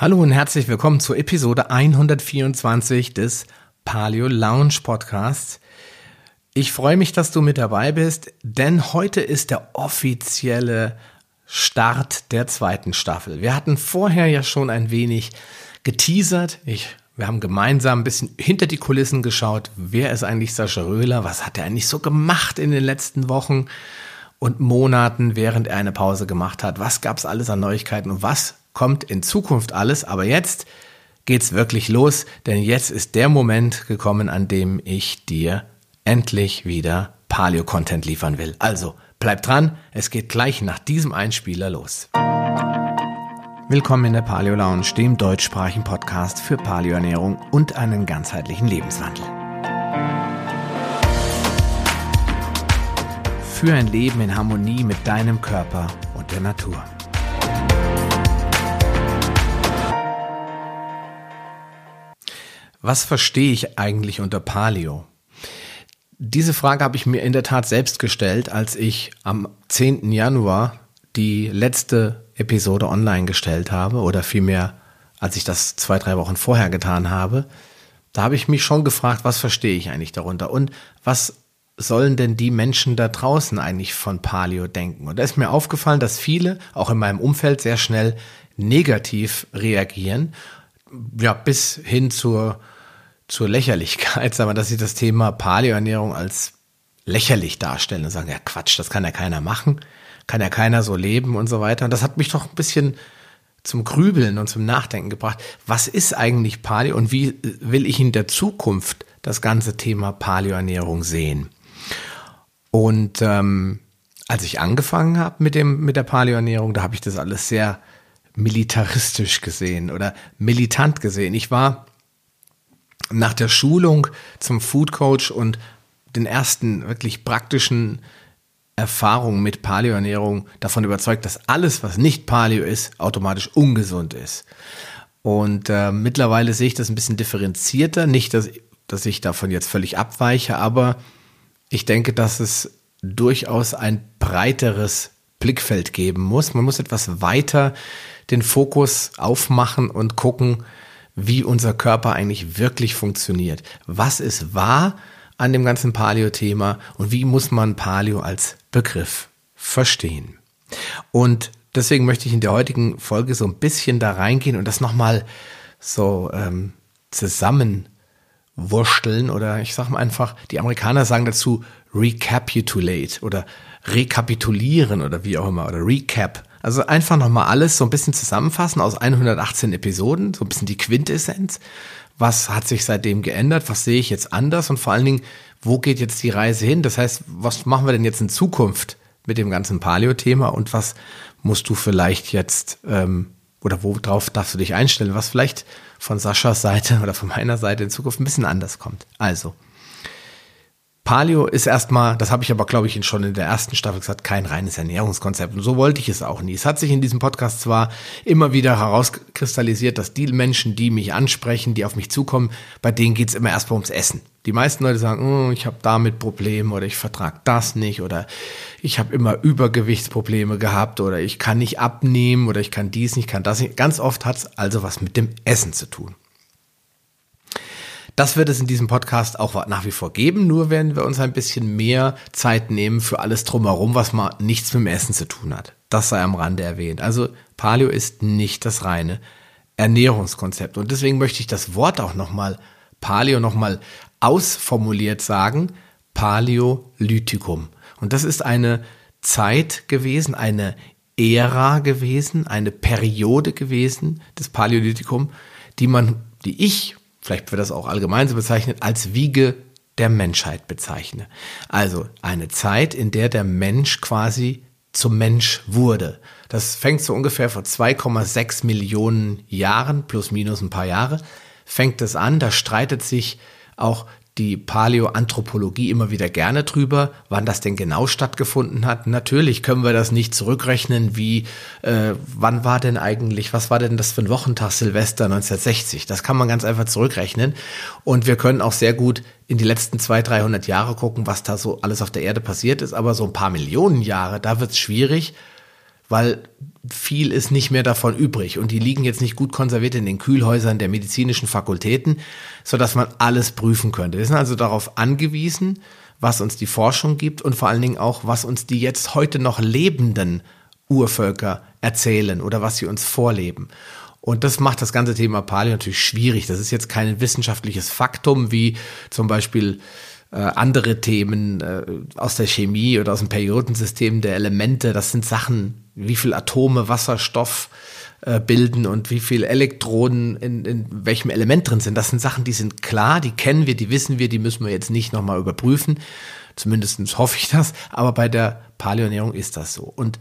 Hallo und herzlich willkommen zur Episode 124 des Paleo Lounge Podcasts. Ich freue mich, dass du mit dabei bist, denn heute ist der offizielle Start der zweiten Staffel. Wir hatten vorher ja schon ein wenig geteasert. Ich, wir haben gemeinsam ein bisschen hinter die Kulissen geschaut. Wer ist eigentlich Sascha Röhler? Was hat er eigentlich so gemacht in den letzten Wochen und Monaten, während er eine Pause gemacht hat? Was gab es alles an Neuigkeiten und was kommt in Zukunft alles, aber jetzt geht's wirklich los, denn jetzt ist der Moment gekommen, an dem ich dir endlich wieder Paleo-Content liefern will. Also bleib dran, es geht gleich nach diesem Einspieler los. Willkommen in der Paleo Lounge, dem deutschsprachigen Podcast für Paleoernährung und einen ganzheitlichen Lebenswandel. Für ein Leben in Harmonie mit deinem Körper und der Natur. Was verstehe ich eigentlich unter Paleo? Diese Frage habe ich mir in der Tat selbst gestellt, als ich am 10. Januar die letzte Episode online gestellt habe oder vielmehr, als ich das zwei, drei Wochen vorher getan habe. Da habe ich mich schon gefragt, was verstehe ich eigentlich darunter und was sollen denn die Menschen da draußen eigentlich von Paleo denken? Und da ist mir aufgefallen, dass viele, auch in meinem Umfeld, sehr schnell negativ reagieren, ja, bis hin zur zur Lächerlichkeit, sagen wir, dass sie das Thema Paleoernährung als lächerlich darstellen und sagen, ja Quatsch, das kann ja keiner machen, kann ja keiner so leben und so weiter. Und das hat mich doch ein bisschen zum Grübeln und zum Nachdenken gebracht. Was ist eigentlich Paleo und wie will ich in der Zukunft das ganze Thema Paleoernährung sehen? Und ähm, als ich angefangen habe mit mit der Paleoernährung, da habe ich das alles sehr militaristisch gesehen oder militant gesehen. Ich war nach der Schulung zum Food Coach und den ersten wirklich praktischen Erfahrungen mit Paleoernährung davon überzeugt, dass alles, was nicht Paleo ist, automatisch ungesund ist. Und äh, mittlerweile sehe ich das ein bisschen differenzierter. Nicht, dass, dass ich davon jetzt völlig abweiche, aber ich denke, dass es durchaus ein breiteres Blickfeld geben muss. Man muss etwas weiter den Fokus aufmachen und gucken, wie unser Körper eigentlich wirklich funktioniert. Was ist wahr an dem ganzen Paleo-Thema und wie muss man Paleo als Begriff verstehen? Und deswegen möchte ich in der heutigen Folge so ein bisschen da reingehen und das nochmal so ähm, zusammenwursteln oder ich sage mal einfach, die Amerikaner sagen dazu recapitulate oder rekapitulieren oder wie auch immer oder recap. Also einfach nochmal alles so ein bisschen zusammenfassen aus 118 Episoden, so ein bisschen die Quintessenz. Was hat sich seitdem geändert? Was sehe ich jetzt anders? Und vor allen Dingen, wo geht jetzt die Reise hin? Das heißt, was machen wir denn jetzt in Zukunft mit dem ganzen Paleo-Thema und was musst du vielleicht jetzt ähm, oder worauf darfst du dich einstellen, was vielleicht von Saschas Seite oder von meiner Seite in Zukunft ein bisschen anders kommt. Also, Paleo ist erstmal, das habe ich aber, glaube ich, schon in der ersten Staffel gesagt, kein reines Ernährungskonzept. Und so wollte ich es auch nie. Es hat sich in diesem Podcast zwar immer wieder herauskristallisiert, dass die Menschen, die mich ansprechen, die auf mich zukommen, bei denen geht es immer erstmal ums Essen. Die meisten Leute sagen, oh, ich habe damit Probleme oder ich vertrage das nicht oder ich habe immer Übergewichtsprobleme gehabt oder ich kann nicht abnehmen oder ich kann dies nicht, kann das nicht. Ganz oft hat es also was mit dem Essen zu tun. Das wird es in diesem Podcast auch nach wie vor geben, nur werden wir uns ein bisschen mehr Zeit nehmen für alles drumherum, was mal nichts mit dem Essen zu tun hat. Das sei am Rande erwähnt. Also Paleo ist nicht das reine Ernährungskonzept. Und deswegen möchte ich das Wort auch nochmal, Paleo nochmal ausformuliert sagen, Paleolithikum. Und das ist eine Zeit gewesen, eine Ära gewesen, eine Periode gewesen des Paläolithikum, die man, die ich vielleicht wird das auch allgemein so bezeichnet, als Wiege der Menschheit bezeichne. Also eine Zeit, in der der Mensch quasi zum Mensch wurde. Das fängt so ungefähr vor 2,6 Millionen Jahren, plus minus ein paar Jahre, fängt es an. Da streitet sich auch die Paläoanthropologie immer wieder gerne drüber, wann das denn genau stattgefunden hat. Natürlich können wir das nicht zurückrechnen, wie, äh, wann war denn eigentlich, was war denn das für ein Wochentag Silvester 1960? Das kann man ganz einfach zurückrechnen. Und wir können auch sehr gut in die letzten 200, 300 Jahre gucken, was da so alles auf der Erde passiert ist. Aber so ein paar Millionen Jahre, da wird es schwierig, weil viel ist nicht mehr davon übrig und die liegen jetzt nicht gut konserviert in den Kühlhäusern der medizinischen Fakultäten, so dass man alles prüfen könnte. Wir sind also darauf angewiesen, was uns die Forschung gibt und vor allen Dingen auch, was uns die jetzt heute noch lebenden Urvölker erzählen oder was sie uns vorleben. Und das macht das ganze Thema Paleo natürlich schwierig. Das ist jetzt kein wissenschaftliches Faktum wie zum Beispiel äh, andere Themen äh, aus der Chemie oder aus dem Periodensystem der Elemente. Das sind Sachen, wie viel Atome Wasserstoff äh, bilden und wie viel Elektronen in, in welchem Element drin sind. Das sind Sachen, die sind klar, die kennen wir, die wissen wir, die müssen wir jetzt nicht nochmal überprüfen. Zumindest hoffe ich das. Aber bei der Paleoernährung ist das so. Und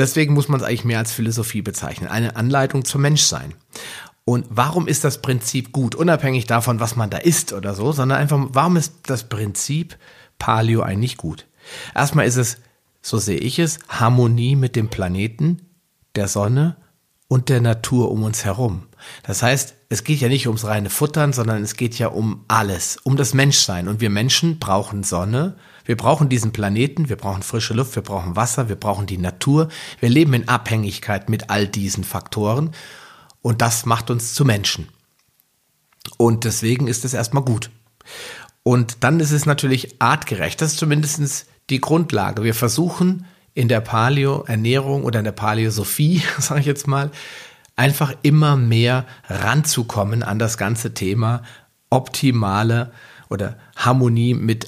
Deswegen muss man es eigentlich mehr als Philosophie bezeichnen. Eine Anleitung zum Menschsein. Und warum ist das Prinzip gut? Unabhängig davon, was man da isst oder so, sondern einfach, warum ist das Prinzip Paleo eigentlich gut? Erstmal ist es, so sehe ich es, Harmonie mit dem Planeten, der Sonne und der Natur um uns herum. Das heißt, es geht ja nicht ums reine Futtern, sondern es geht ja um alles, um das Menschsein. Und wir Menschen brauchen Sonne, wir brauchen diesen Planeten, wir brauchen frische Luft, wir brauchen Wasser, wir brauchen die Natur. Wir leben in Abhängigkeit mit all diesen Faktoren und das macht uns zu Menschen. Und deswegen ist es erstmal gut. Und dann ist es natürlich artgerecht. Das ist zumindest die Grundlage. Wir versuchen in der Paleo-Ernährung oder in der Paleosophie, sage ich jetzt mal, einfach immer mehr ranzukommen an das ganze Thema optimale oder Harmonie mit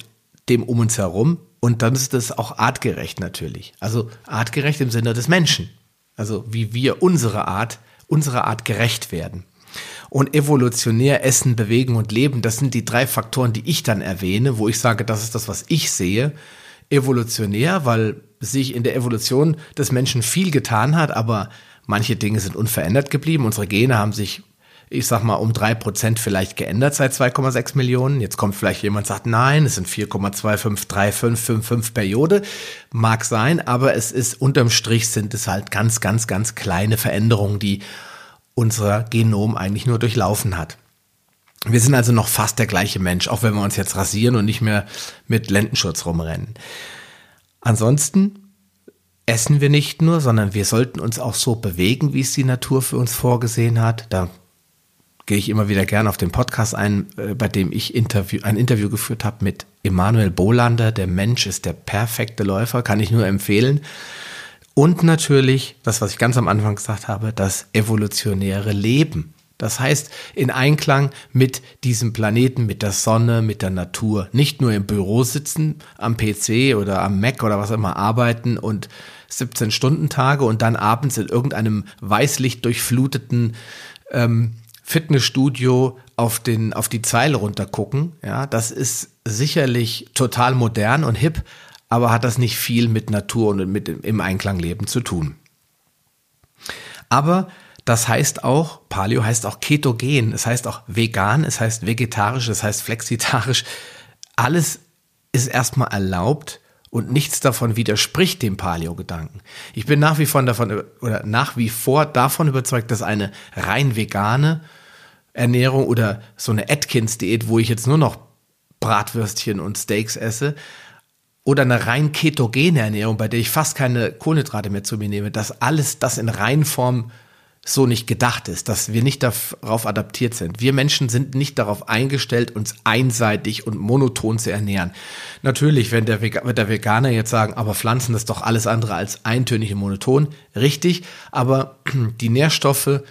dem um uns herum. Und dann ist das auch artgerecht natürlich. Also artgerecht im Sinne des Menschen. Also wie wir unsere Art, unserer Art gerecht werden. Und evolutionär essen, bewegen und leben, das sind die drei Faktoren, die ich dann erwähne, wo ich sage, das ist das, was ich sehe. Evolutionär, weil sich in der Evolution des Menschen viel getan hat, aber manche Dinge sind unverändert geblieben. Unsere Gene haben sich ich sag mal, um drei Prozent vielleicht geändert seit 2,6 Millionen. Jetzt kommt vielleicht jemand sagt, nein, es sind 4,253555 Periode. Mag sein, aber es ist unterm Strich sind es halt ganz, ganz, ganz kleine Veränderungen, die unser Genom eigentlich nur durchlaufen hat. Wir sind also noch fast der gleiche Mensch, auch wenn wir uns jetzt rasieren und nicht mehr mit Lendenschutz rumrennen. Ansonsten essen wir nicht nur, sondern wir sollten uns auch so bewegen, wie es die Natur für uns vorgesehen hat. Da gehe ich immer wieder gerne auf den Podcast ein, äh, bei dem ich Interview, ein Interview geführt habe mit Emanuel Bolander. Der Mensch ist der perfekte Läufer, kann ich nur empfehlen. Und natürlich, das, was ich ganz am Anfang gesagt habe, das evolutionäre Leben. Das heißt, in Einklang mit diesem Planeten, mit der Sonne, mit der Natur. Nicht nur im Büro sitzen, am PC oder am Mac oder was immer arbeiten und 17 Stunden Tage und dann abends in irgendeinem weißlicht durchfluteten ähm, Fitnessstudio auf den, auf die Zeile runtergucken. Ja, das ist sicherlich total modern und hip, aber hat das nicht viel mit Natur und mit im Einklang leben zu tun. Aber das heißt auch, Paleo heißt auch ketogen, es heißt auch vegan, es heißt vegetarisch, es heißt flexitarisch. Alles ist erstmal erlaubt und nichts davon widerspricht dem Paleo-Gedanken. Ich bin nach wie vor davon oder nach wie vor davon überzeugt, dass eine rein vegane Ernährung oder so eine Atkins-Diät, wo ich jetzt nur noch Bratwürstchen und Steaks esse, oder eine rein ketogene Ernährung, bei der ich fast keine Kohlenhydrate mehr zu mir nehme, dass alles das in Reinform so nicht gedacht ist, dass wir nicht darauf adaptiert sind. Wir Menschen sind nicht darauf eingestellt, uns einseitig und monoton zu ernähren. Natürlich, wenn der, wird der Veganer jetzt sagen, aber Pflanzen ist doch alles andere als eintönig und monoton, richtig, aber die Nährstoffe,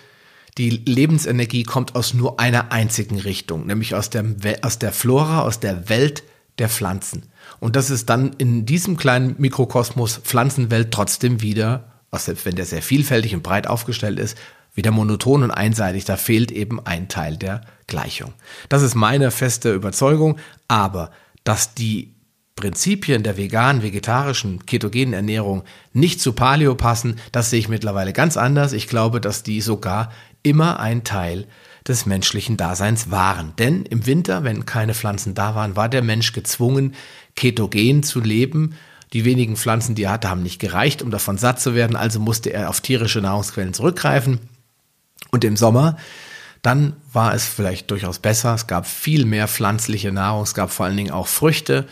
die Lebensenergie kommt aus nur einer einzigen Richtung, nämlich aus der, aus der Flora, aus der Welt der Pflanzen. Und das ist dann in diesem kleinen Mikrokosmos Pflanzenwelt trotzdem wieder, selbst wenn der sehr vielfältig und breit aufgestellt ist, wieder monoton und einseitig. Da fehlt eben ein Teil der Gleichung. Das ist meine feste Überzeugung. Aber dass die Prinzipien der veganen, vegetarischen, ketogenen Ernährung nicht zu Paleo passen, das sehe ich mittlerweile ganz anders. Ich glaube, dass die sogar immer ein Teil des menschlichen Daseins waren. Denn im Winter, wenn keine Pflanzen da waren, war der Mensch gezwungen, ketogen zu leben. Die wenigen Pflanzen, die er hatte, haben nicht gereicht, um davon satt zu werden, also musste er auf tierische Nahrungsquellen zurückgreifen. Und im Sommer, dann war es vielleicht durchaus besser. Es gab viel mehr pflanzliche Nahrung, es gab vor allen Dingen auch Früchte,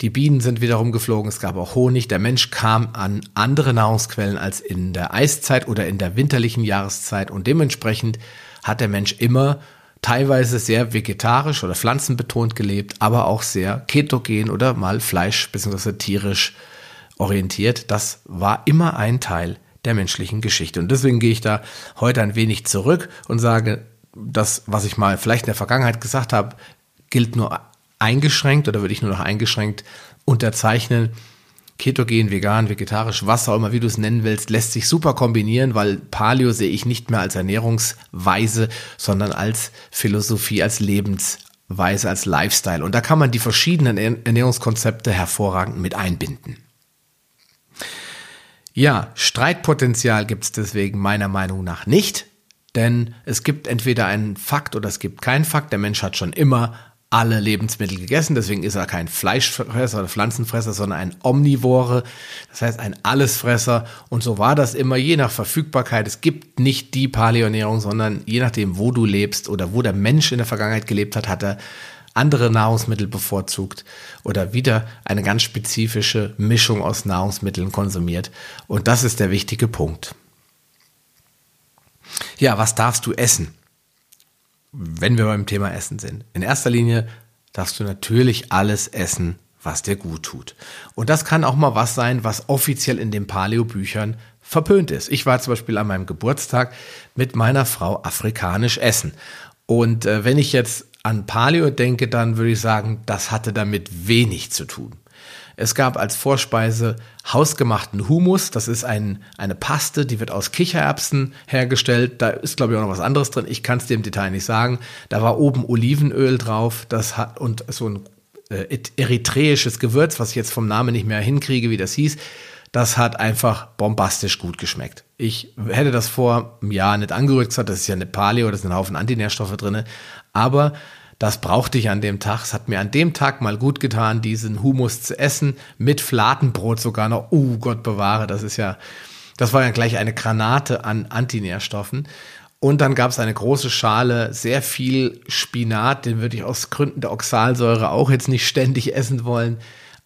Die Bienen sind wiederum geflogen, es gab auch Honig. Der Mensch kam an andere Nahrungsquellen als in der Eiszeit oder in der winterlichen Jahreszeit und dementsprechend hat der Mensch immer teilweise sehr vegetarisch oder pflanzenbetont gelebt, aber auch sehr ketogen oder mal Fleisch bzw. tierisch orientiert. Das war immer ein Teil der menschlichen Geschichte. Und deswegen gehe ich da heute ein wenig zurück und sage, das, was ich mal vielleicht in der Vergangenheit gesagt habe, gilt nur eingeschränkt oder würde ich nur noch eingeschränkt unterzeichnen. Ketogen, vegan, vegetarisch, was auch immer, wie du es nennen willst, lässt sich super kombinieren, weil Paleo sehe ich nicht mehr als Ernährungsweise, sondern als Philosophie, als Lebensweise, als Lifestyle. Und da kann man die verschiedenen Ernährungskonzepte hervorragend mit einbinden. Ja, Streitpotenzial gibt es deswegen meiner Meinung nach nicht, denn es gibt entweder einen Fakt oder es gibt keinen Fakt. Der Mensch hat schon immer alle Lebensmittel gegessen, deswegen ist er kein Fleischfresser oder Pflanzenfresser, sondern ein Omnivore, das heißt ein Allesfresser. Und so war das immer, je nach Verfügbarkeit. Es gibt nicht die Paleoernährung, sondern je nachdem, wo du lebst oder wo der Mensch in der Vergangenheit gelebt hat, hat er andere Nahrungsmittel bevorzugt oder wieder eine ganz spezifische Mischung aus Nahrungsmitteln konsumiert. Und das ist der wichtige Punkt. Ja, was darfst du essen? Wenn wir beim Thema Essen sind. In erster Linie darfst du natürlich alles essen, was dir gut tut. Und das kann auch mal was sein, was offiziell in den Paleo-Büchern verpönt ist. Ich war zum Beispiel an meinem Geburtstag mit meiner Frau afrikanisch essen. Und äh, wenn ich jetzt an Paleo denke, dann würde ich sagen, das hatte damit wenig zu tun. Es gab als Vorspeise hausgemachten Humus. Das ist ein, eine Paste, die wird aus Kichererbsen hergestellt. Da ist, glaube ich, auch noch was anderes drin. Ich kann es dir im Detail nicht sagen. Da war oben Olivenöl drauf. Das hat, und so ein äh, eritreisches Gewürz, was ich jetzt vom Namen nicht mehr hinkriege, wie das hieß. Das hat einfach bombastisch gut geschmeckt. Ich hätte das vor einem Jahr nicht angerührt das ist ja eine Paleo, da sind ein Haufen Antinährstoffe drin. Aber das brauchte ich an dem Tag. Es hat mir an dem Tag mal gut getan, diesen Humus zu essen, mit Fladenbrot sogar noch. Uh, Gott bewahre, das ist ja, das war ja gleich eine Granate an Antinährstoffen. Und dann gab es eine große Schale, sehr viel Spinat, den würde ich aus Gründen der Oxalsäure auch jetzt nicht ständig essen wollen.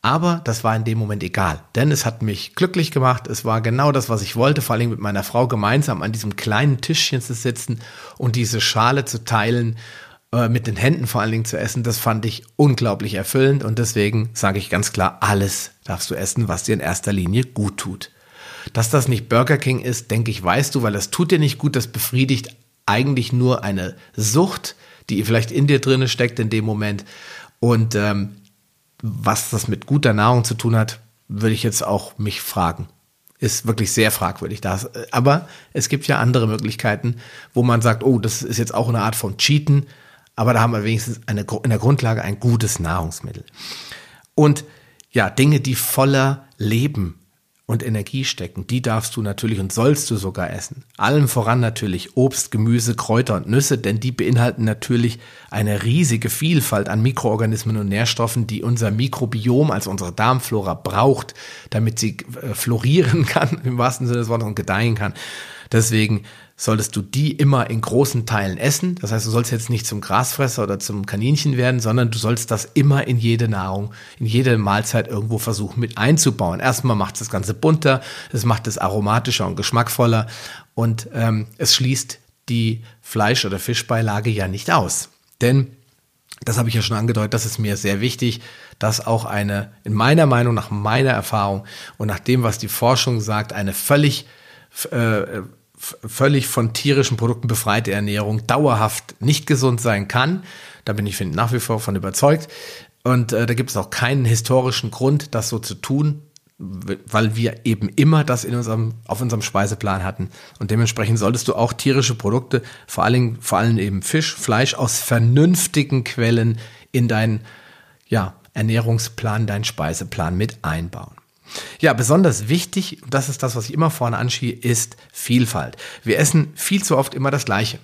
Aber das war in dem Moment egal, denn es hat mich glücklich gemacht. Es war genau das, was ich wollte, vor allem mit meiner Frau gemeinsam an diesem kleinen Tischchen zu sitzen und diese Schale zu teilen äh, mit den Händen vor allen Dingen zu essen, das fand ich unglaublich erfüllend und deswegen sage ich ganz klar, alles darfst du essen, was dir in erster Linie gut tut. Dass das nicht Burger King ist, denke ich, weißt du, weil das tut dir nicht gut, das befriedigt eigentlich nur eine Sucht, die vielleicht in dir drinne steckt in dem Moment. Und ähm, was das mit guter Nahrung zu tun hat, würde ich jetzt auch mich fragen. Ist wirklich sehr fragwürdig. Das. Aber es gibt ja andere Möglichkeiten, wo man sagt, oh, das ist jetzt auch eine Art von Cheaten aber da haben wir wenigstens eine, in der Grundlage ein gutes Nahrungsmittel. Und ja, Dinge, die voller Leben und Energie stecken, die darfst du natürlich und sollst du sogar essen. Allem voran natürlich Obst, Gemüse, Kräuter und Nüsse, denn die beinhalten natürlich eine riesige Vielfalt an Mikroorganismen und Nährstoffen, die unser Mikrobiom, also unsere Darmflora braucht, damit sie äh, florieren kann, im wahrsten Sinne des Wortes, und gedeihen kann. Deswegen solltest du die immer in großen Teilen essen. Das heißt, du sollst jetzt nicht zum Grasfresser oder zum Kaninchen werden, sondern du sollst das immer in jede Nahrung, in jede Mahlzeit irgendwo versuchen mit einzubauen. Erstmal macht es das Ganze bunter, es macht es aromatischer und geschmackvoller und ähm, es schließt die Fleisch- oder Fischbeilage ja nicht aus. Denn das habe ich ja schon angedeutet, das ist mir sehr wichtig, dass auch eine, in meiner Meinung, nach meiner Erfahrung und nach dem, was die Forschung sagt, eine völlig äh, völlig von tierischen Produkten befreite Ernährung dauerhaft nicht gesund sein kann. Da bin ich nach wie vor von überzeugt. Und äh, da gibt es auch keinen historischen Grund, das so zu tun, weil wir eben immer das in unserem, auf unserem Speiseplan hatten. Und dementsprechend solltest du auch tierische Produkte, vor allem, vor allem eben Fisch, Fleisch aus vernünftigen Quellen in deinen ja, Ernährungsplan, deinen Speiseplan mit einbauen. Ja, besonders wichtig, das ist das, was ich immer vorne anschiehe, ist Vielfalt. Wir essen viel zu oft immer das Gleiche.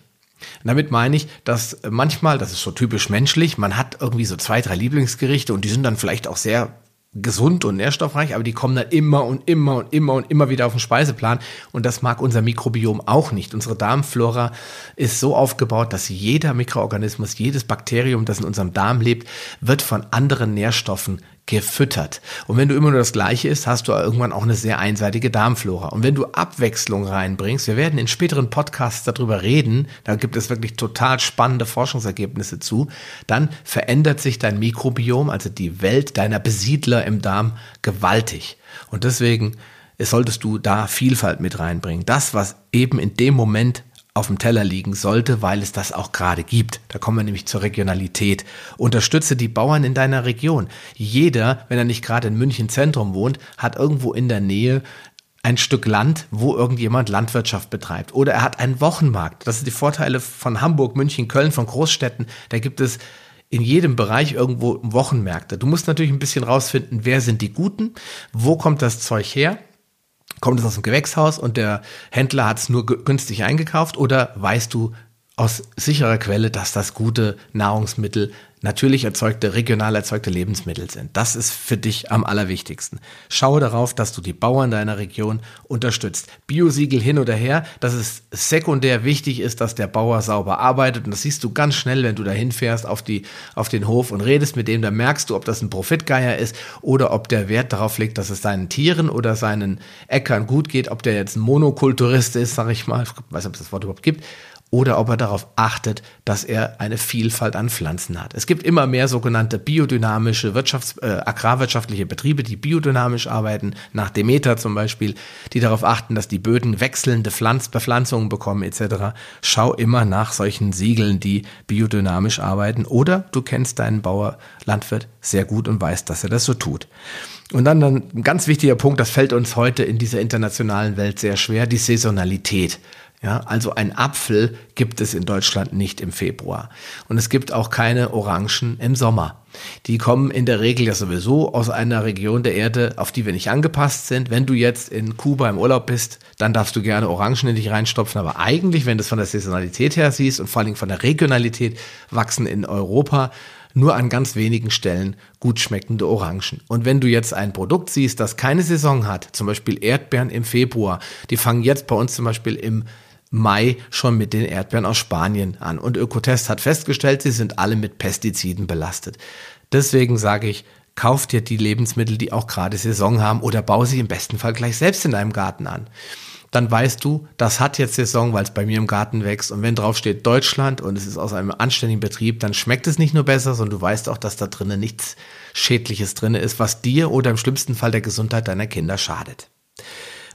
Und damit meine ich, dass manchmal, das ist so typisch menschlich, man hat irgendwie so zwei, drei Lieblingsgerichte und die sind dann vielleicht auch sehr gesund und nährstoffreich, aber die kommen dann immer und immer und immer und immer wieder auf den Speiseplan und das mag unser Mikrobiom auch nicht. Unsere Darmflora ist so aufgebaut, dass jeder Mikroorganismus, jedes Bakterium, das in unserem Darm lebt, wird von anderen Nährstoffen gefüttert. Und wenn du immer nur das Gleiche isst, hast du irgendwann auch eine sehr einseitige Darmflora. Und wenn du Abwechslung reinbringst, wir werden in späteren Podcasts darüber reden, da gibt es wirklich total spannende Forschungsergebnisse zu, dann verändert sich dein Mikrobiom, also die Welt deiner Besiedler im Darm, gewaltig. Und deswegen solltest du da Vielfalt mit reinbringen. Das, was eben in dem Moment auf dem Teller liegen sollte, weil es das auch gerade gibt. Da kommen wir nämlich zur Regionalität. Unterstütze die Bauern in deiner Region. Jeder, wenn er nicht gerade in München Zentrum wohnt, hat irgendwo in der Nähe ein Stück Land, wo irgendjemand Landwirtschaft betreibt. Oder er hat einen Wochenmarkt. Das sind die Vorteile von Hamburg, München, Köln, von Großstädten. Da gibt es in jedem Bereich irgendwo Wochenmärkte. Du musst natürlich ein bisschen rausfinden, wer sind die Guten, wo kommt das Zeug her Kommt es aus dem Gewächshaus und der Händler hat es nur günstig eingekauft? Oder weißt du aus sicherer Quelle, dass das gute Nahrungsmittel natürlich erzeugte, regional erzeugte Lebensmittel sind. Das ist für dich am allerwichtigsten. Schaue darauf, dass du die Bauern deiner Region unterstützt. Biosiegel hin oder her, dass es sekundär wichtig ist, dass der Bauer sauber arbeitet. Und das siehst du ganz schnell, wenn du da hinfährst auf, auf den Hof und redest mit dem, da merkst du, ob das ein Profitgeier ist oder ob der Wert darauf legt, dass es seinen Tieren oder seinen Äckern gut geht, ob der jetzt ein Monokulturist ist, sag ich mal, ich weiß nicht, ob es das Wort überhaupt gibt, oder ob er darauf achtet, dass er eine Vielfalt an Pflanzen hat. Es gibt immer mehr sogenannte biodynamische Wirtschafts-, äh, agrarwirtschaftliche Betriebe, die biodynamisch arbeiten, nach Demeter zum Beispiel, die darauf achten, dass die Böden wechselnde Pflanz Bepflanzungen bekommen etc. Schau immer nach solchen Siegeln, die biodynamisch arbeiten. Oder du kennst deinen Bauer, Landwirt sehr gut und weißt, dass er das so tut. Und dann, dann ein ganz wichtiger Punkt, das fällt uns heute in dieser internationalen Welt sehr schwer, die Saisonalität. Ja, also ein Apfel gibt es in Deutschland nicht im Februar. Und es gibt auch keine Orangen im Sommer. Die kommen in der Regel ja sowieso aus einer Region der Erde, auf die wir nicht angepasst sind. Wenn du jetzt in Kuba im Urlaub bist, dann darfst du gerne Orangen in dich reinstopfen. Aber eigentlich, wenn du es von der Saisonalität her siehst und vor allem von der Regionalität, wachsen in Europa nur an ganz wenigen Stellen gut schmeckende Orangen. Und wenn du jetzt ein Produkt siehst, das keine Saison hat, zum Beispiel Erdbeeren im Februar, die fangen jetzt bei uns zum Beispiel im Mai schon mit den Erdbeeren aus Spanien an. Und Ökotest hat festgestellt, sie sind alle mit Pestiziden belastet. Deswegen sage ich, kauf dir die Lebensmittel, die auch gerade Saison haben oder bau sie im besten Fall gleich selbst in deinem Garten an. Dann weißt du, das hat jetzt Saison, weil es bei mir im Garten wächst. Und wenn drauf steht Deutschland und es ist aus einem anständigen Betrieb, dann schmeckt es nicht nur besser, sondern du weißt auch, dass da drinnen nichts Schädliches drin ist, was dir oder im schlimmsten Fall der Gesundheit deiner Kinder schadet.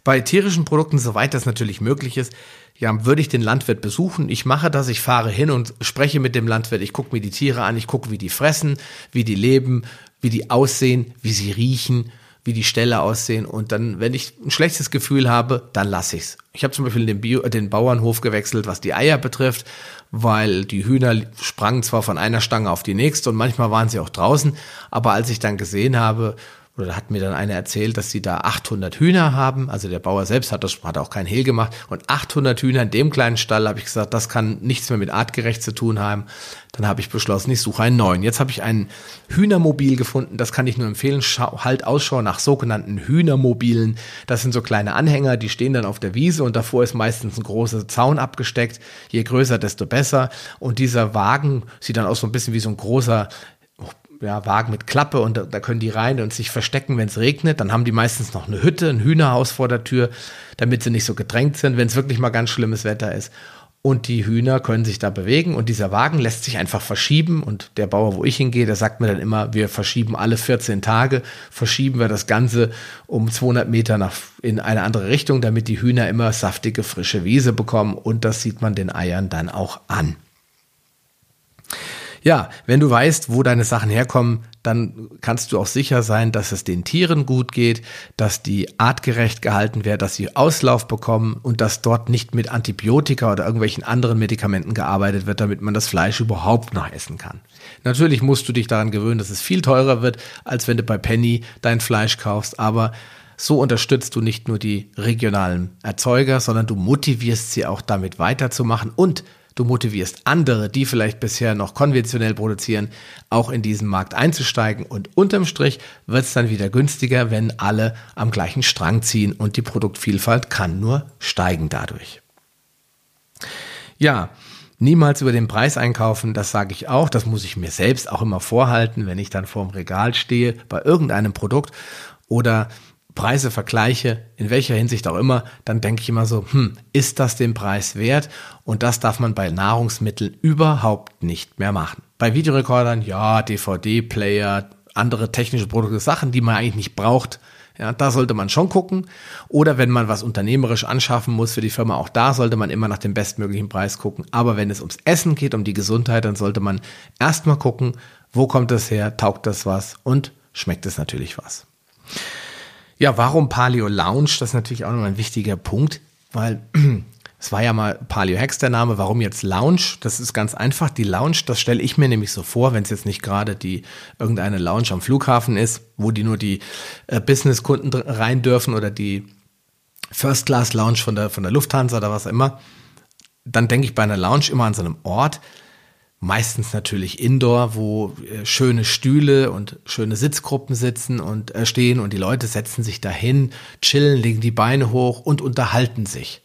Bei tierischen Produkten, soweit das natürlich möglich ist, ja, würde ich den Landwirt besuchen. Ich mache das, ich fahre hin und spreche mit dem Landwirt. Ich gucke mir die Tiere an, ich gucke, wie die fressen, wie die leben, wie die aussehen, wie sie riechen, wie die Ställe aussehen. Und dann, wenn ich ein schlechtes Gefühl habe, dann lasse ich's. Ich habe zum Beispiel den, Bio, den Bauernhof gewechselt, was die Eier betrifft, weil die Hühner sprangen zwar von einer Stange auf die nächste und manchmal waren sie auch draußen, aber als ich dann gesehen habe, oder hat mir dann einer erzählt, dass sie da 800 Hühner haben. Also der Bauer selbst hat das hat auch kein Hehl gemacht und 800 Hühner in dem kleinen Stall habe ich gesagt, das kann nichts mehr mit artgerecht zu tun haben. Dann habe ich beschlossen, ich suche einen neuen. Jetzt habe ich ein Hühnermobil gefunden, das kann ich nur empfehlen. Schau, halt Ausschau nach sogenannten Hühnermobilen. Das sind so kleine Anhänger, die stehen dann auf der Wiese und davor ist meistens ein großer Zaun abgesteckt. Je größer, desto besser. Und dieser Wagen sieht dann auch so ein bisschen wie so ein großer ja, Wagen mit Klappe und da, da können die rein und sich verstecken, wenn es regnet. Dann haben die meistens noch eine Hütte, ein Hühnerhaus vor der Tür, damit sie nicht so gedrängt sind, wenn es wirklich mal ganz schlimmes Wetter ist. Und die Hühner können sich da bewegen und dieser Wagen lässt sich einfach verschieben. Und der Bauer, wo ich hingehe, der sagt mir dann immer, wir verschieben alle 14 Tage, verschieben wir das Ganze um 200 Meter nach, in eine andere Richtung, damit die Hühner immer saftige, frische Wiese bekommen. Und das sieht man den Eiern dann auch an. Ja, wenn du weißt, wo deine Sachen herkommen, dann kannst du auch sicher sein, dass es den Tieren gut geht, dass die artgerecht gehalten werden, dass sie Auslauf bekommen und dass dort nicht mit Antibiotika oder irgendwelchen anderen Medikamenten gearbeitet wird, damit man das Fleisch überhaupt noch essen kann. Natürlich musst du dich daran gewöhnen, dass es viel teurer wird, als wenn du bei Penny dein Fleisch kaufst, aber so unterstützt du nicht nur die regionalen Erzeuger, sondern du motivierst sie auch damit weiterzumachen und Du motivierst andere, die vielleicht bisher noch konventionell produzieren, auch in diesen Markt einzusteigen. Und unterm Strich wird es dann wieder günstiger, wenn alle am gleichen Strang ziehen und die Produktvielfalt kann nur steigen dadurch. Ja, Niemals über den Preis einkaufen, das sage ich auch, das muss ich mir selbst auch immer vorhalten, wenn ich dann vorm Regal stehe bei irgendeinem Produkt oder Preise vergleiche, in welcher Hinsicht auch immer, dann denke ich immer so, hm, ist das den Preis wert? Und das darf man bei Nahrungsmitteln überhaupt nicht mehr machen. Bei Videorekordern, ja, DVD-Player, andere technische Produkte, Sachen, die man eigentlich nicht braucht, ja, da sollte man schon gucken. Oder wenn man was unternehmerisch anschaffen muss für die Firma, auch da sollte man immer nach dem bestmöglichen Preis gucken. Aber wenn es ums Essen geht, um die Gesundheit, dann sollte man erstmal gucken, wo kommt das her, taugt das was und schmeckt es natürlich was. Ja, warum Paleo Lounge? Das ist natürlich auch noch ein wichtiger Punkt, weil es war ja mal Paleo Hex der Name. Warum jetzt Lounge? Das ist ganz einfach. Die Lounge, das stelle ich mir nämlich so vor, wenn es jetzt nicht gerade die irgendeine Lounge am Flughafen ist, wo die nur die äh, Business-Kunden rein dürfen oder die First Class Lounge von der, von der Lufthansa oder was immer. Dann denke ich bei einer Lounge immer an so einem Ort, meistens natürlich Indoor, wo äh, schöne Stühle und schöne Sitzgruppen sitzen und äh, stehen und die Leute setzen sich dahin, chillen, legen die Beine hoch und unterhalten sich.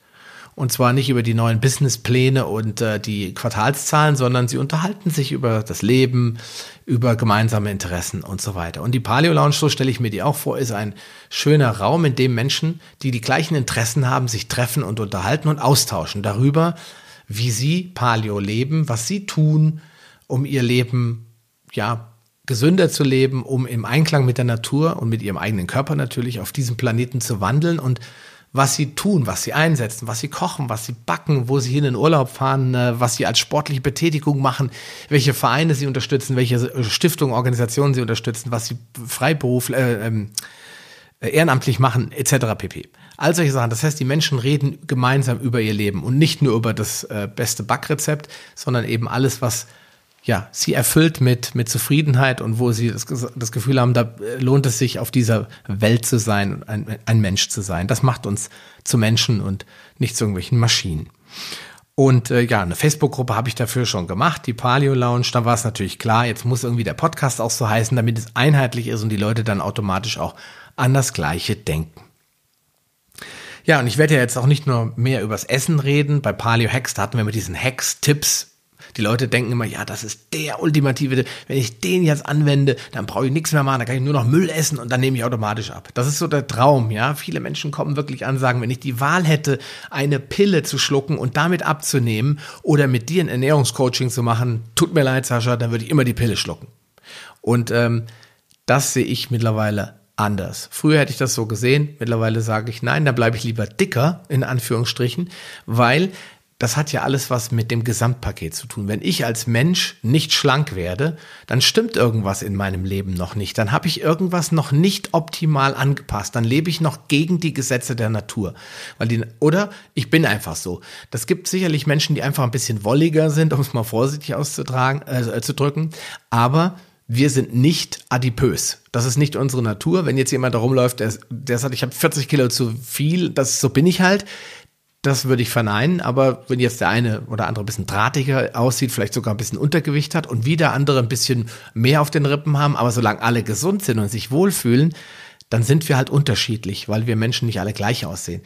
Und zwar nicht über die neuen Businesspläne und äh, die Quartalszahlen, sondern sie unterhalten sich über das Leben, über gemeinsame Interessen und so weiter. Und die Paleo Lounge, so stelle ich mir die auch vor, ist ein schöner Raum, in dem Menschen, die die gleichen Interessen haben, sich treffen und unterhalten und austauschen darüber, wie sie Paleo leben, was sie tun, um ihr Leben, ja, gesünder zu leben, um im Einklang mit der Natur und mit ihrem eigenen Körper natürlich auf diesem Planeten zu wandeln und was sie tun, was sie einsetzen, was sie kochen, was sie backen, wo sie hin in Urlaub fahren, äh, was sie als sportliche Betätigung machen, welche Vereine sie unterstützen, welche äh, Stiftungen, Organisationen sie unterstützen, was sie Freiberuf, äh, äh, ehrenamtlich machen, etc. pp. All solche Sachen. Das heißt, die Menschen reden gemeinsam über ihr Leben und nicht nur über das äh, beste Backrezept, sondern eben alles, was ja, sie erfüllt mit, mit Zufriedenheit und wo sie das, das Gefühl haben, da äh, lohnt es sich, auf dieser Welt zu sein und ein, ein Mensch zu sein. Das macht uns zu Menschen und nicht zu irgendwelchen Maschinen. Und äh, ja, eine Facebook-Gruppe habe ich dafür schon gemacht, die Paleo Lounge. Da war es natürlich klar, jetzt muss irgendwie der Podcast auch so heißen, damit es einheitlich ist und die Leute dann automatisch auch an das Gleiche denken. Ja, und ich werde ja jetzt auch nicht nur mehr übers Essen reden. Bei Paleo Hacks, da hatten wir mit diesen Hacks-Tipps. Die Leute denken immer, ja, das ist der ultimative, wenn ich den jetzt anwende, dann brauche ich nichts mehr machen, dann kann ich nur noch Müll essen und dann nehme ich automatisch ab. Das ist so der Traum, ja. Viele Menschen kommen wirklich an, sagen, wenn ich die Wahl hätte, eine Pille zu schlucken und damit abzunehmen oder mit dir ein Ernährungscoaching zu machen, tut mir leid, Sascha, dann würde ich immer die Pille schlucken. Und ähm, das sehe ich mittlerweile anders. Früher hätte ich das so gesehen, mittlerweile sage ich nein, da bleibe ich lieber dicker, in Anführungsstrichen, weil das hat ja alles was mit dem Gesamtpaket zu tun. Wenn ich als Mensch nicht schlank werde, dann stimmt irgendwas in meinem Leben noch nicht. Dann habe ich irgendwas noch nicht optimal angepasst. Dann lebe ich noch gegen die Gesetze der Natur. Weil die, oder ich bin einfach so. Das gibt sicherlich Menschen, die einfach ein bisschen wolliger sind, um es mal vorsichtig auszutragen, äh, zu drücken. Aber wir sind nicht adipös. Das ist nicht unsere Natur. Wenn jetzt jemand da rumläuft, der, der sagt, ich habe 40 Kilo zu viel, das so bin ich halt. Das würde ich verneinen, aber wenn jetzt der eine oder andere ein bisschen drahtiger aussieht, vielleicht sogar ein bisschen Untergewicht hat und wieder andere ein bisschen mehr auf den Rippen haben, aber solange alle gesund sind und sich wohlfühlen, dann sind wir halt unterschiedlich, weil wir Menschen nicht alle gleich aussehen.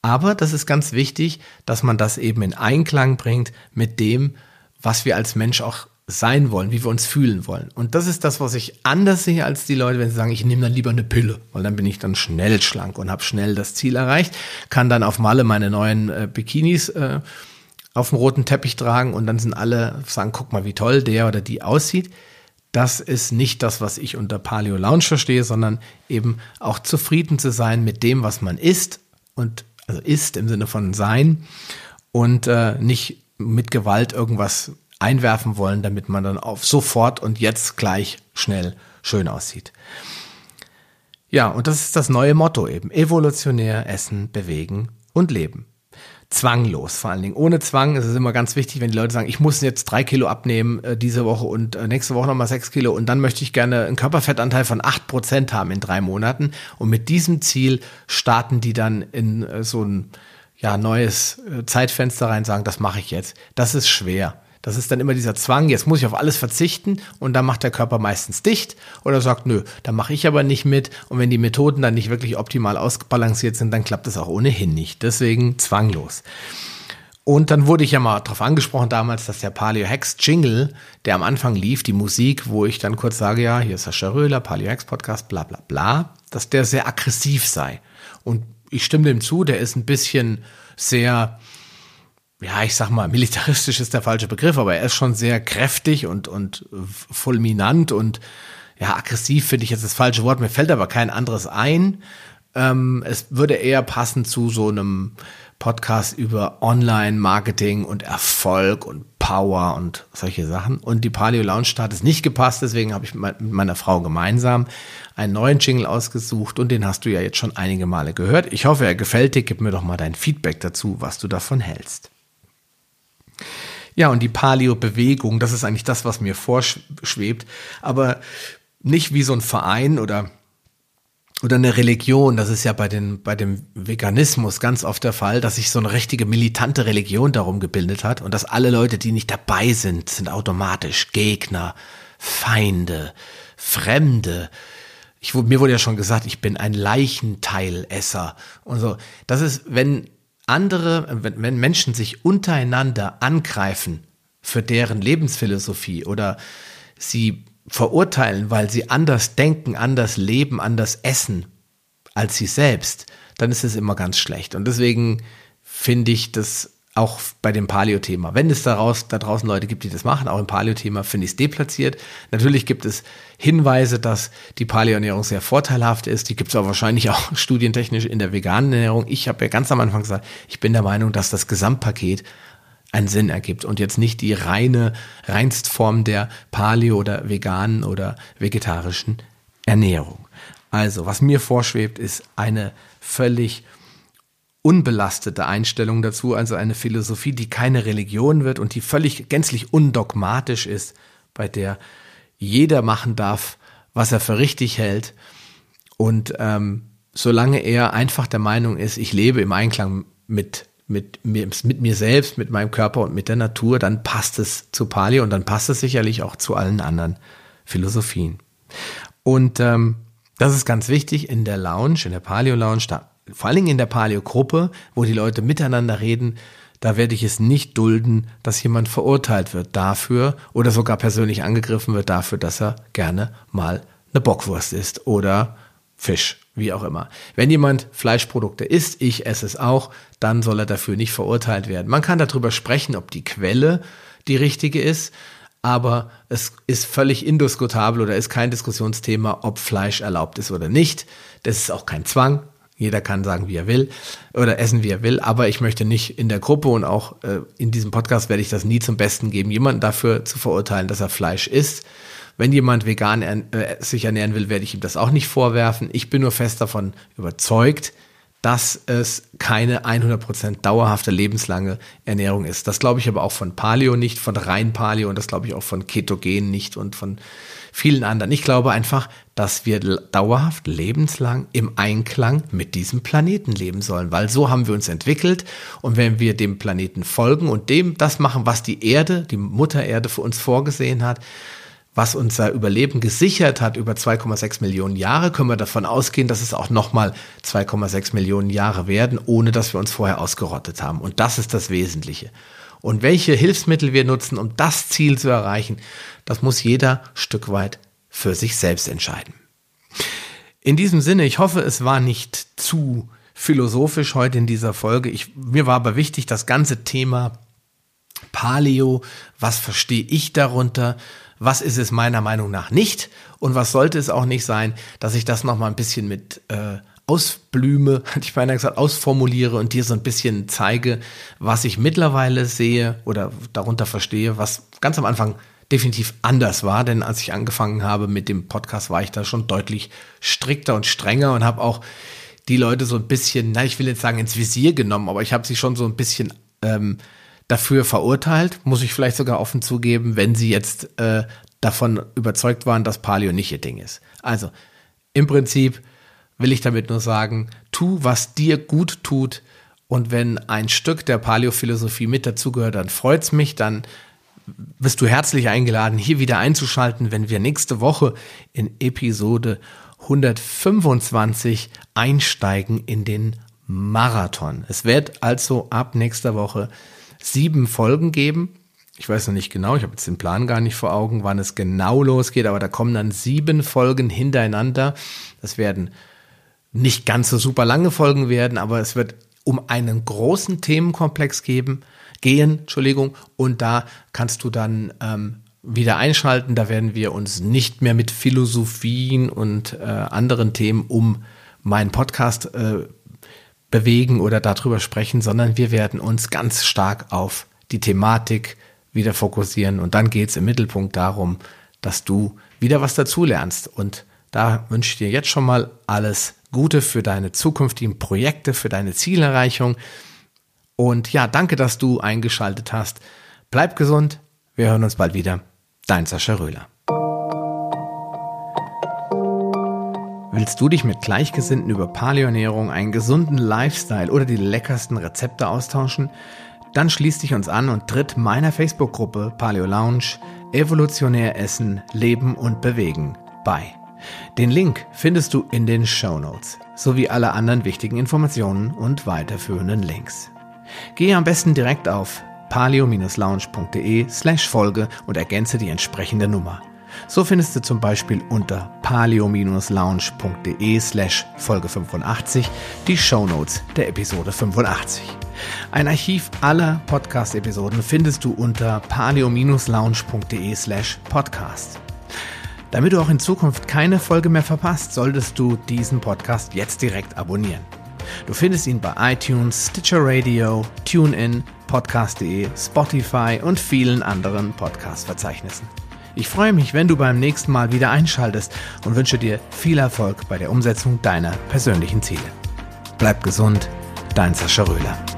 Aber das ist ganz wichtig, dass man das eben in Einklang bringt mit dem, was wir als Mensch auch sein wollen, wie wir uns fühlen wollen. Und das ist das, was ich anders sehe als die Leute, wenn sie sagen, ich nehme dann lieber eine Pille, weil dann bin ich dann schnell schlank und habe schnell das Ziel erreicht, kann dann auf Malle meine neuen äh, Bikinis äh, auf dem roten Teppich tragen und dann sind alle sagen, guck mal, wie toll der oder die aussieht. Das ist nicht das, was ich unter Paleo Lounge verstehe, sondern eben auch zufrieden zu sein mit dem, was man isst und also isst im Sinne von sein und äh, nicht mit Gewalt irgendwas einwerfen wollen, damit man dann auf sofort und jetzt gleich schnell schön aussieht. Ja, und das ist das neue Motto eben. Evolutionär essen, bewegen und leben. Zwanglos vor allen Dingen. Ohne Zwang ist es immer ganz wichtig, wenn die Leute sagen, ich muss jetzt drei Kilo abnehmen äh, diese Woche und äh, nächste Woche nochmal sechs Kilo und dann möchte ich gerne einen Körperfettanteil von acht Prozent haben in drei Monaten. Und mit diesem Ziel starten die dann in äh, so ein ja, neues äh, Zeitfenster rein, sagen, das mache ich jetzt. Das ist schwer. Das ist dann immer dieser Zwang, jetzt muss ich auf alles verzichten und dann macht der Körper meistens dicht oder sagt, nö, da mache ich aber nicht mit. Und wenn die Methoden dann nicht wirklich optimal ausbalanciert sind, dann klappt es auch ohnehin nicht. Deswegen zwanglos. Und dann wurde ich ja mal darauf angesprochen damals, dass der Paleo Hex Jingle, der am Anfang lief, die Musik, wo ich dann kurz sage, ja, hier ist Sascha Röhler, Paleo Hex Podcast, bla bla bla, dass der sehr aggressiv sei. Und ich stimme dem zu, der ist ein bisschen sehr, ja, ich sag mal, militaristisch ist der falsche Begriff, aber er ist schon sehr kräftig und, und fulminant und ja, aggressiv finde ich jetzt das falsche Wort, mir fällt aber kein anderes ein. Ähm, es würde eher passen zu so einem Podcast über Online-Marketing und Erfolg und Power und solche Sachen. Und die Paleo Lounge Start ist nicht gepasst, deswegen habe ich mit meiner Frau gemeinsam einen neuen Jingle ausgesucht und den hast du ja jetzt schon einige Male gehört. Ich hoffe, er gefällt dir. Gib mir doch mal dein Feedback dazu, was du davon hältst. Ja, und die Paleo-Bewegung, das ist eigentlich das, was mir vorschwebt, aber nicht wie so ein Verein oder oder eine Religion, das ist ja bei, den, bei dem Veganismus ganz oft der Fall, dass sich so eine richtige militante Religion darum gebildet hat und dass alle Leute, die nicht dabei sind, sind automatisch Gegner, Feinde, Fremde. Ich, mir wurde ja schon gesagt, ich bin ein Leichenteilesser und so. Das ist, wenn andere, wenn, Menschen sich untereinander angreifen für deren Lebensphilosophie oder sie verurteilen, weil sie anders denken, anders leben, anders essen als sie selbst, dann ist es immer ganz schlecht. Und deswegen finde ich das auch bei dem Paleo-Thema. Wenn es daraus, da draußen Leute gibt, die das machen, auch im Paleo-Thema, finde ich es deplatziert. Natürlich gibt es Hinweise, dass die Paleo-Ernährung sehr vorteilhaft ist. Die gibt es auch wahrscheinlich auch studientechnisch in der veganen Ernährung. Ich habe ja ganz am Anfang gesagt, ich bin der Meinung, dass das Gesamtpaket einen Sinn ergibt und jetzt nicht die reine, reinst Form der Paleo- oder veganen oder vegetarischen Ernährung. Also, was mir vorschwebt, ist eine völlig unbelastete Einstellung dazu, also eine Philosophie, die keine Religion wird und die völlig gänzlich undogmatisch ist, bei der jeder machen darf, was er für richtig hält. Und ähm, solange er einfach der Meinung ist, ich lebe im Einklang mit mit mir, mit mir selbst, mit meinem Körper und mit der Natur, dann passt es zu Pali und dann passt es sicherlich auch zu allen anderen Philosophien. Und ähm, das ist ganz wichtig in der Lounge, in der Paleo Lounge, da, vor allen Dingen in der Paleo Gruppe, wo die Leute miteinander reden, da werde ich es nicht dulden, dass jemand verurteilt wird dafür oder sogar persönlich angegriffen wird dafür, dass er gerne mal eine Bockwurst isst oder Fisch wie auch immer. Wenn jemand Fleischprodukte isst, ich esse es auch, dann soll er dafür nicht verurteilt werden. Man kann darüber sprechen, ob die Quelle die richtige ist, aber es ist völlig indiskutabel oder ist kein Diskussionsthema, ob Fleisch erlaubt ist oder nicht. Das ist auch kein Zwang. Jeder kann sagen, wie er will oder essen, wie er will, aber ich möchte nicht in der Gruppe und auch äh, in diesem Podcast werde ich das nie zum Besten geben, jemanden dafür zu verurteilen, dass er Fleisch isst. Wenn jemand vegan äh, sich ernähren will, werde ich ihm das auch nicht vorwerfen. Ich bin nur fest davon überzeugt, dass es keine 100% dauerhafte lebenslange Ernährung ist. Das glaube ich aber auch von Paleo nicht, von rein Paleo und das glaube ich auch von Ketogen nicht und von vielen anderen. Ich glaube einfach, dass wir dauerhaft lebenslang im Einklang mit diesem Planeten leben sollen, weil so haben wir uns entwickelt und wenn wir dem Planeten folgen und dem das machen, was die Erde, die Mutter Erde für uns vorgesehen hat, was unser Überleben gesichert hat über 2,6 Millionen Jahre, können wir davon ausgehen, dass es auch nochmal 2,6 Millionen Jahre werden, ohne dass wir uns vorher ausgerottet haben. Und das ist das Wesentliche. Und welche Hilfsmittel wir nutzen, um das Ziel zu erreichen, das muss jeder Stück weit für sich selbst entscheiden. In diesem Sinne, ich hoffe, es war nicht zu philosophisch heute in dieser Folge. Ich, mir war aber wichtig, das ganze Thema Paleo, was verstehe ich darunter, was ist es meiner Meinung nach nicht? Und was sollte es auch nicht sein, dass ich das nochmal ein bisschen mit äh, ausblüme, hatte ich beinahe gesagt, ausformuliere und dir so ein bisschen zeige, was ich mittlerweile sehe oder darunter verstehe, was ganz am Anfang definitiv anders war, denn als ich angefangen habe mit dem Podcast, war ich da schon deutlich strikter und strenger und habe auch die Leute so ein bisschen, na, ich will jetzt sagen, ins Visier genommen, aber ich habe sie schon so ein bisschen ähm, dafür verurteilt, muss ich vielleicht sogar offen zugeben, wenn sie jetzt äh, davon überzeugt waren, dass Paleo nicht ihr Ding ist. Also, im Prinzip will ich damit nur sagen, tu, was dir gut tut. Und wenn ein Stück der Paleo-Philosophie mit dazugehört, dann freut's mich, dann bist du herzlich eingeladen, hier wieder einzuschalten, wenn wir nächste Woche in Episode 125 einsteigen in den Marathon. Es wird also ab nächster Woche sieben Folgen geben. Ich weiß noch nicht genau, ich habe jetzt den Plan gar nicht vor Augen, wann es genau losgeht, aber da kommen dann sieben Folgen hintereinander. Das werden nicht ganz so super lange Folgen werden, aber es wird um einen großen Themenkomplex geben, gehen, Entschuldigung, und da kannst du dann ähm, wieder einschalten. Da werden wir uns nicht mehr mit Philosophien und äh, anderen Themen um meinen Podcast äh, bewegen oder darüber sprechen, sondern wir werden uns ganz stark auf die Thematik wieder fokussieren. Und dann geht es im Mittelpunkt darum, dass du wieder was dazulernst. Und da wünsche ich dir jetzt schon mal alles Gute für deine zukünftigen Projekte, für deine Zielerreichung. Und ja, danke, dass du eingeschaltet hast. Bleib gesund. Wir hören uns bald wieder. Dein Sascha Röhler. Willst du dich mit Gleichgesinnten über Paleoernährung, einen gesunden Lifestyle oder die leckersten Rezepte austauschen? Dann schließ dich uns an und tritt meiner Facebook-Gruppe Paleo Lounge Evolutionär Essen, Leben und Bewegen bei. Den Link findest du in den Show Notes sowie alle anderen wichtigen Informationen und weiterführenden Links. Gehe am besten direkt auf paleo-lounge.de slash Folge und ergänze die entsprechende Nummer. So findest du zum Beispiel unter paleo-lounge.de slash Folge 85 die Show Notes der Episode 85. Ein Archiv aller Podcast-Episoden findest du unter paleo-lounge.de slash podcast. Damit du auch in Zukunft keine Folge mehr verpasst, solltest du diesen Podcast jetzt direkt abonnieren. Du findest ihn bei iTunes, Stitcher Radio, TuneIn, Podcast.de, Spotify und vielen anderen Podcast-Verzeichnissen. Ich freue mich, wenn du beim nächsten Mal wieder einschaltest und wünsche dir viel Erfolg bei der Umsetzung deiner persönlichen Ziele. Bleib gesund, dein Sascha Röhler.